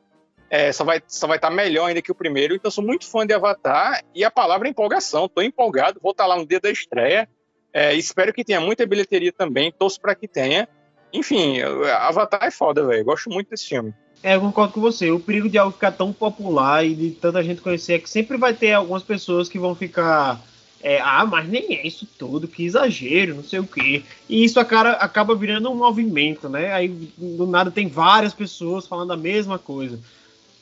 É, só vai só vai estar tá melhor ainda que o primeiro. Então, sou muito fã de Avatar. E a palavra é empolgação. Tô empolgado. Vou estar tá lá no dia da estreia. É, espero que tenha muita bilheteria também. Torço para que tenha. Enfim, Avatar é foda, velho. Gosto muito desse filme. É, eu concordo com você. O perigo de algo ficar tão popular e de tanta gente conhecer é que sempre vai ter algumas pessoas que vão ficar. É, ah, mas nem é isso tudo, que exagero, não sei o quê. E isso acaba, acaba virando um movimento, né? Aí do nada tem várias pessoas falando a mesma coisa.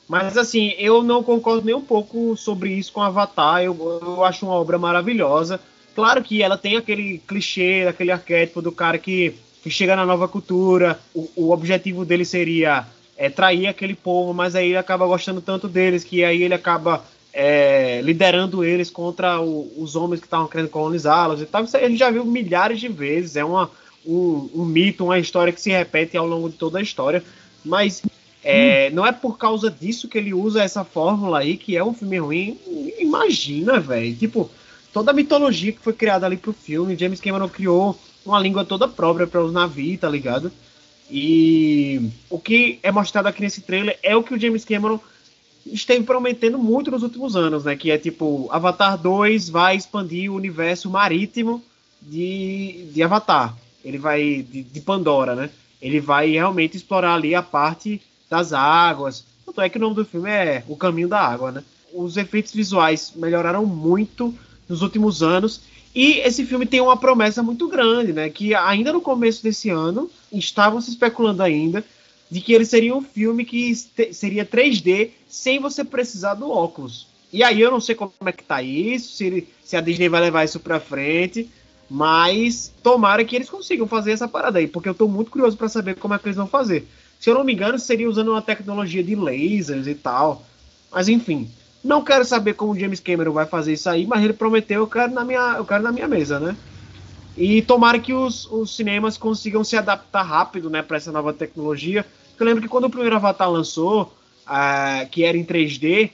Mas assim, eu não concordo nem um pouco sobre isso com Avatar. Eu, eu acho uma obra maravilhosa. Claro que ela tem aquele clichê, aquele arquétipo do cara que, que chega na nova cultura. O, o objetivo dele seria é, trair aquele povo, mas aí ele acaba gostando tanto deles que aí ele acaba é, liderando eles contra o, os homens que estavam querendo colonizá-los e tal. Isso a gente já viu milhares de vezes. É uma, um, um, mito, uma história que se repete ao longo de toda a história. Mas é, hum. não é por causa disso que ele usa essa fórmula aí, que é um filme ruim. Imagina, velho. Tipo, toda a mitologia que foi criada ali pro filme, James Cameron criou uma língua toda própria para os navios, tá ligado? E o que é mostrado aqui nesse trailer é o que o James Cameron esteve prometendo muito nos últimos anos, né? Que é tipo, Avatar 2 vai expandir o universo marítimo de, de Avatar. Ele vai. De, de Pandora, né? Ele vai realmente explorar ali a parte das águas. Tanto é que o nome do filme é O Caminho da Água, né? Os efeitos visuais melhoraram muito nos últimos anos e esse filme tem uma promessa muito grande, né? Que ainda no começo desse ano estavam se especulando ainda de que ele seria um filme que seria 3D sem você precisar do óculos. E aí eu não sei como é que tá isso, se, ele, se a Disney vai levar isso pra frente, mas tomara que eles consigam fazer essa parada aí, porque eu tô muito curioso para saber como é que eles vão fazer. Se eu não me engano, seria usando uma tecnologia de lasers e tal. Mas enfim, não quero saber como o James Cameron vai fazer isso aí, mas ele prometeu, eu quero na minha, eu quero na minha mesa, né? E tomara que os, os cinemas consigam se adaptar rápido, né, para essa nova tecnologia. Eu lembro que quando o primeiro Avatar lançou, uh, que era em 3D,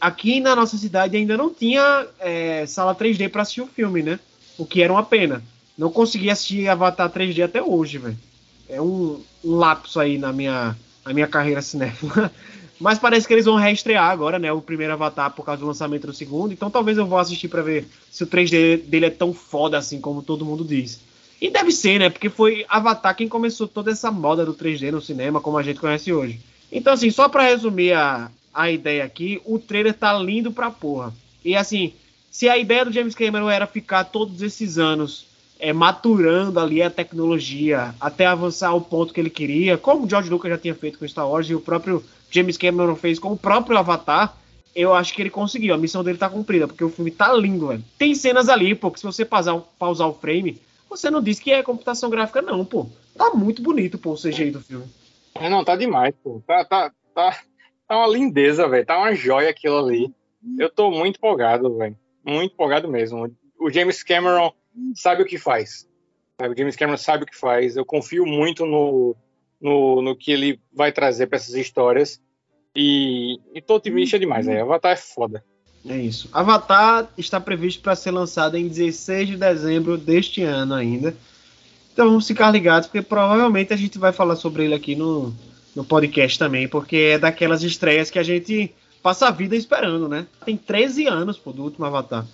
aqui na nossa cidade ainda não tinha é, sala 3D para assistir o filme, né? O que era uma pena. Não consegui assistir Avatar 3D até hoje, velho. É um, um lapso aí na minha, na minha carreira cinéfila. Mas parece que eles vão reestrear agora, né? O primeiro Avatar por causa do lançamento do segundo. Então talvez eu vou assistir para ver se o 3D dele é tão foda assim como todo mundo diz. E deve ser, né? Porque foi Avatar quem começou toda essa moda do 3D no cinema, como a gente conhece hoje. Então, assim, só para resumir a, a ideia aqui, o trailer tá lindo pra porra. E assim, se a ideia do James Cameron era ficar todos esses anos é, maturando ali a tecnologia até avançar ao ponto que ele queria, como o George Lucas já tinha feito com Star Wars e o próprio James Cameron fez com o próprio Avatar, eu acho que ele conseguiu. A missão dele tá cumprida, porque o filme tá lindo, velho. Tem cenas ali, pô, que se você pausar, pausar o frame, você não diz que é computação gráfica, não, pô. Tá muito bonito, pô, o CGI do filme. É, não, tá demais, pô. Tá, tá, tá, tá uma lindeza, velho. Tá uma joia aquilo ali. Eu tô muito empolgado, velho. Muito empolgado mesmo. O James Cameron sabe o que faz. O James Cameron sabe o que faz. Eu confio muito no, no, no que ele vai trazer para essas histórias. E, e tô otimista demais, aí. Avatar é foda. É isso. Avatar está previsto para ser lançado em 16 de dezembro deste ano ainda. Então vamos ficar ligados, porque provavelmente a gente vai falar sobre ele aqui no, no podcast também, porque é daquelas estreias que a gente passa a vida esperando, né? Tem 13 anos pô, do último Avatar.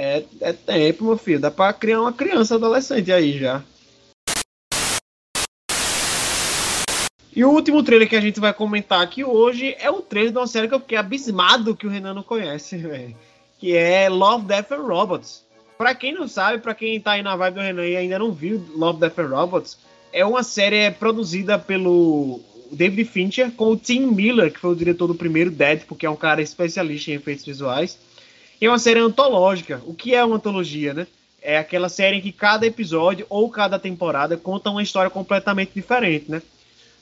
É, é tempo, meu filho. Dá pra criar uma criança adolescente aí já. E o último trailer que a gente vai comentar aqui hoje é o trailer de uma série que eu fiquei abismado que o Renan não conhece, véio, que é Love, Death and Robots. Pra quem não sabe, pra quem tá aí na vibe do Renan e ainda não viu Love, Death and Robots, é uma série produzida pelo David Fincher com o Tim Miller, que foi o diretor do primeiro Deadpool, que é um cara especialista em efeitos visuais. É uma série antológica. O que é uma antologia, né? É aquela série em que cada episódio ou cada temporada conta uma história completamente diferente, né?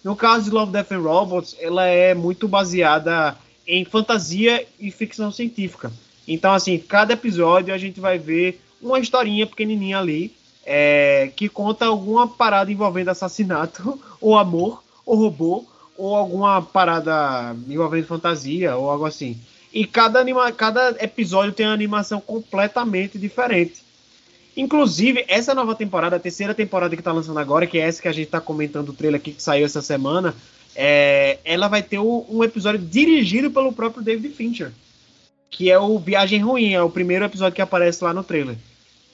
No caso de Love, Death and Robots, ela é muito baseada em fantasia e ficção científica. Então, assim, cada episódio a gente vai ver uma historinha pequenininha ali é, que conta alguma parada envolvendo assassinato, ou amor, ou robô, ou alguma parada envolvendo fantasia, ou algo assim. E cada, anima cada episódio tem uma animação completamente diferente. Inclusive, essa nova temporada, a terceira temporada que tá lançando agora, que é essa que a gente tá comentando o trailer aqui que saiu essa semana, é, ela vai ter um, um episódio dirigido pelo próprio David Fincher, que é o Viagem Ruim, é o primeiro episódio que aparece lá no trailer.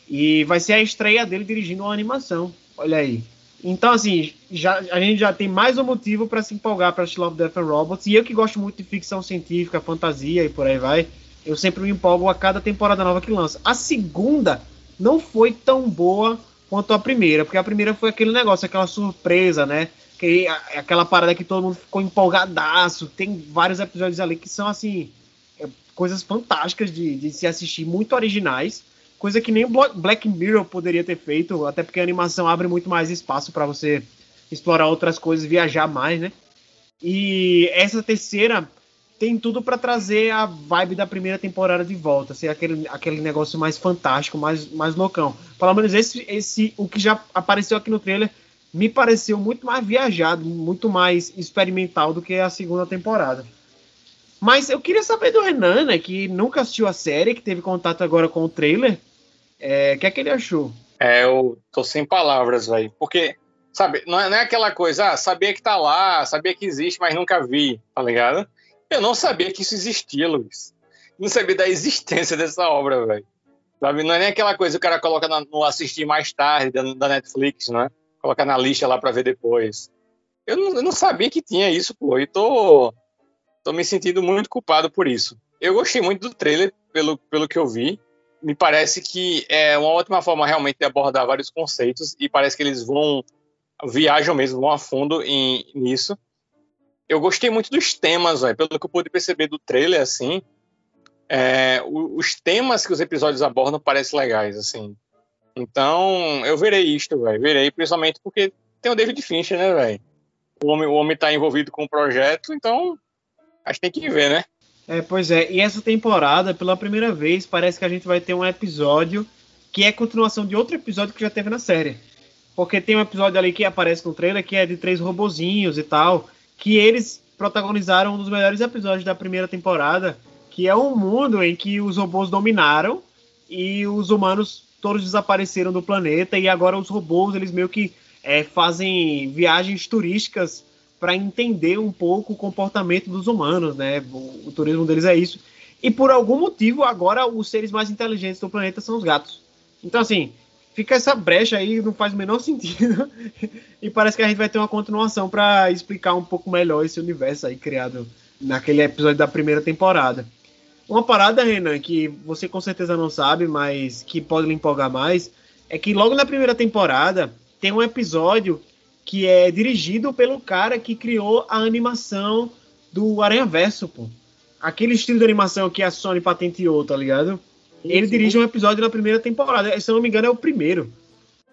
E vai ser a estreia dele dirigindo uma animação. Olha aí. Então, assim, já, a gente já tem mais um motivo para se empolgar para Love, Death and Robots. E eu que gosto muito de ficção científica, fantasia e por aí vai, eu sempre me empolgo a cada temporada nova que lança. A segunda não foi tão boa quanto a primeira, porque a primeira foi aquele negócio, aquela surpresa, né? Que, aquela parada que todo mundo ficou empolgadaço. Tem vários episódios ali que são, assim, é, coisas fantásticas de, de se assistir, muito originais coisa que nem Black Mirror poderia ter feito, até porque a animação abre muito mais espaço para você explorar outras coisas, viajar mais, né? E essa terceira tem tudo para trazer a vibe da primeira temporada de volta, ser aquele, aquele negócio mais fantástico, mais, mais loucão. Pelo menos esse, esse, o que já apareceu aqui no trailer, me pareceu muito mais viajado, muito mais experimental do que a segunda temporada. Mas eu queria saber do Renan, né, que nunca assistiu a série, que teve contato agora com o trailer. É, o que é que ele achou? É, eu tô sem palavras, velho. Porque, sabe, não é, não é, aquela coisa, ah, sabia que tá lá, sabia que existe, mas nunca vi, tá ligado? Eu não sabia que isso existia, Luiz. Não sabia da existência dessa obra, velho. Sabe? Não é nem aquela coisa que o cara coloca no assistir mais tarde da, da Netflix, né? Coloca na lista lá pra ver depois. Eu não, eu não, sabia que tinha isso, pô. E tô, tô me sentindo muito culpado por isso. Eu gostei muito do trailer, pelo, pelo que eu vi me parece que é uma ótima forma realmente de abordar vários conceitos e parece que eles vão viajam mesmo, vão a fundo em, nisso. Eu gostei muito dos temas, véio, pelo que eu pude perceber do trailer, assim, é, os temas que os episódios abordam parecem legais, assim. Então, eu verei isto, velho, verei, principalmente porque tem o David Fincher, né, velho? O homem, o homem tá envolvido com o projeto, então acho que tem que ver, né? É, pois é, e essa temporada, pela primeira vez, parece que a gente vai ter um episódio que é continuação de outro episódio que já teve na série. Porque tem um episódio ali que aparece no trailer que é de três robozinhos e tal, que eles protagonizaram um dos melhores episódios da primeira temporada, que é um mundo em que os robôs dominaram e os humanos todos desapareceram do planeta e agora os robôs eles meio que é, fazem viagens turísticas para entender um pouco o comportamento dos humanos, né? O, o, turismo deles é isso. E por algum motivo, agora os seres mais inteligentes do planeta são os gatos. Então, assim, fica essa brecha aí, não faz o menor sentido. e parece que a gente vai ter uma continuação para explicar um pouco melhor esse universo aí criado naquele episódio da primeira temporada. Uma parada, Renan, que você com certeza não sabe, mas que pode lhe empolgar mais, é que logo na primeira temporada tem um episódio que é dirigido pelo cara que criou a animação do Aranha Verso, pô. Aquele estilo de animação que a Sony patenteou, tá ligado? Ele dirige um episódio na primeira temporada. Se eu não me engano, é o primeiro.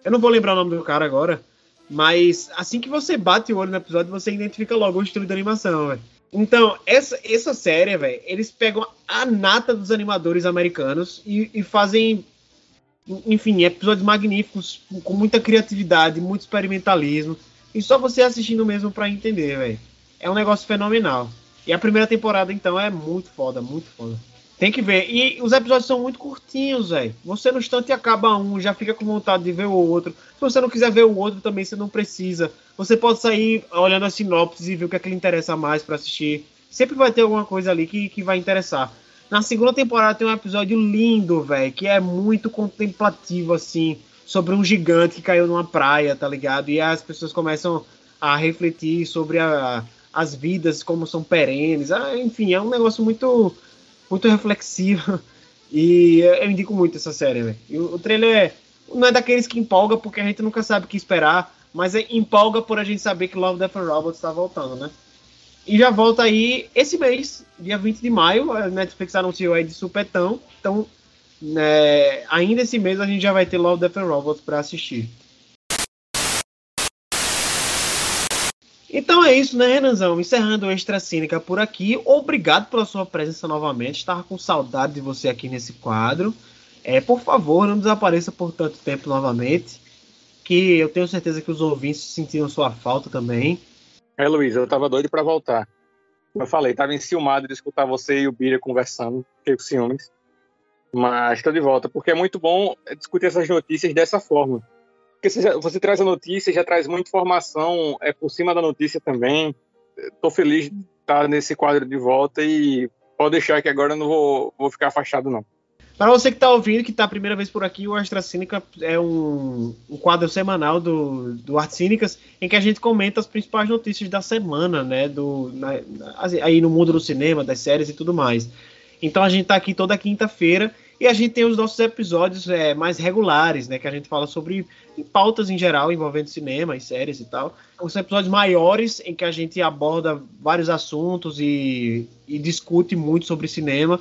Eu não vou lembrar o nome do cara agora. Mas assim que você bate o olho no episódio, você identifica logo o estilo de animação, velho. Então, essa, essa série, velho, eles pegam a nata dos animadores americanos e, e fazem enfim, episódios magníficos, com muita criatividade, muito experimentalismo. E só você assistindo mesmo para entender, velho. É um negócio fenomenal. E a primeira temporada, então, é muito foda, muito foda. Tem que ver. E os episódios são muito curtinhos, velho. Você no instante acaba um, já fica com vontade de ver o outro. Se você não quiser ver o outro também, você não precisa. Você pode sair olhando a sinopse e ver o que é que lhe interessa mais para assistir. Sempre vai ter alguma coisa ali que, que vai interessar. Na segunda temporada tem um episódio lindo, velho, que é muito contemplativo, assim, sobre um gigante que caiu numa praia, tá ligado? E as pessoas começam a refletir sobre a, as vidas, como são perenes. Ah, enfim, é um negócio muito, muito reflexivo. E eu indico muito essa série, velho. O, trailer não é daqueles que empolga porque a gente nunca sabe o que esperar, mas é, empolga por a gente saber que Love, Death and Robots está voltando, né? E já volta aí esse mês, dia 20 de maio, a Netflix anunciou aí de supetão. Então, né, ainda esse mês a gente já vai ter Love, Death and Robots para assistir. Então é isso, né, Renanzão? Encerrando o Extra Cínica por aqui. Obrigado pela sua presença novamente. Estava com saudade de você aqui nesse quadro. É, por favor, não desapareça por tanto tempo novamente. que eu tenho certeza que os ouvintes sentiram sua falta também. É, Luiz, eu tava doido para voltar. Eu falei, tava enciumado de escutar você e o Bira conversando, fiquei com ciúmes. Mas estou de volta, porque é muito bom discutir essas notícias dessa forma. Porque você, já, você traz a notícia, já traz muita informação é por cima da notícia também. Estou feliz de estar nesse quadro de volta e pode deixar que agora eu não vou, vou ficar afastado, não. Para você que está ouvindo, que está a primeira vez por aqui, o Extra Cínica é um, um, quadro semanal do, do Arte Cínicas, em que a gente comenta as principais notícias da semana, né? Do, na, aí no mundo do cinema, das séries e tudo mais. Então a gente está aqui toda quinta-feira e a gente tem os nossos episódios é, mais regulares, né? Que a gente fala sobre pautas em geral envolvendo cinema e séries e tal. Os episódios maiores em que a gente aborda vários assuntos e, e discute muito sobre cinema.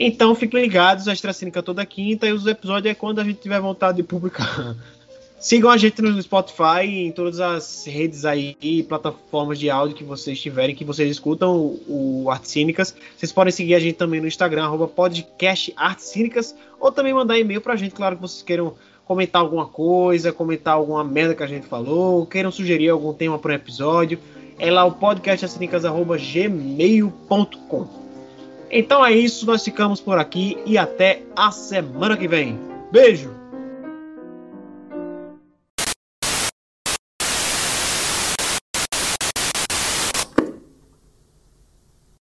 Então fiquem ligados, a Extra Cínica toda quinta e os episódios é quando a gente tiver vontade de publicar. Sigam a gente no Spotify e em todas as redes aí e plataformas de áudio que vocês tiverem, que vocês escutam o, o Artes Cínicas. Vocês podem seguir a gente também no Instagram, arroba podcast Artes ou também mandar e-mail pra gente, claro que vocês queiram comentar alguma coisa, comentar alguma merda que a gente falou, queiram sugerir algum tema para um episódio. É lá o podcastcinicas.gmail.com. Então é isso, nós ficamos por aqui e até a semana que vem. Beijo!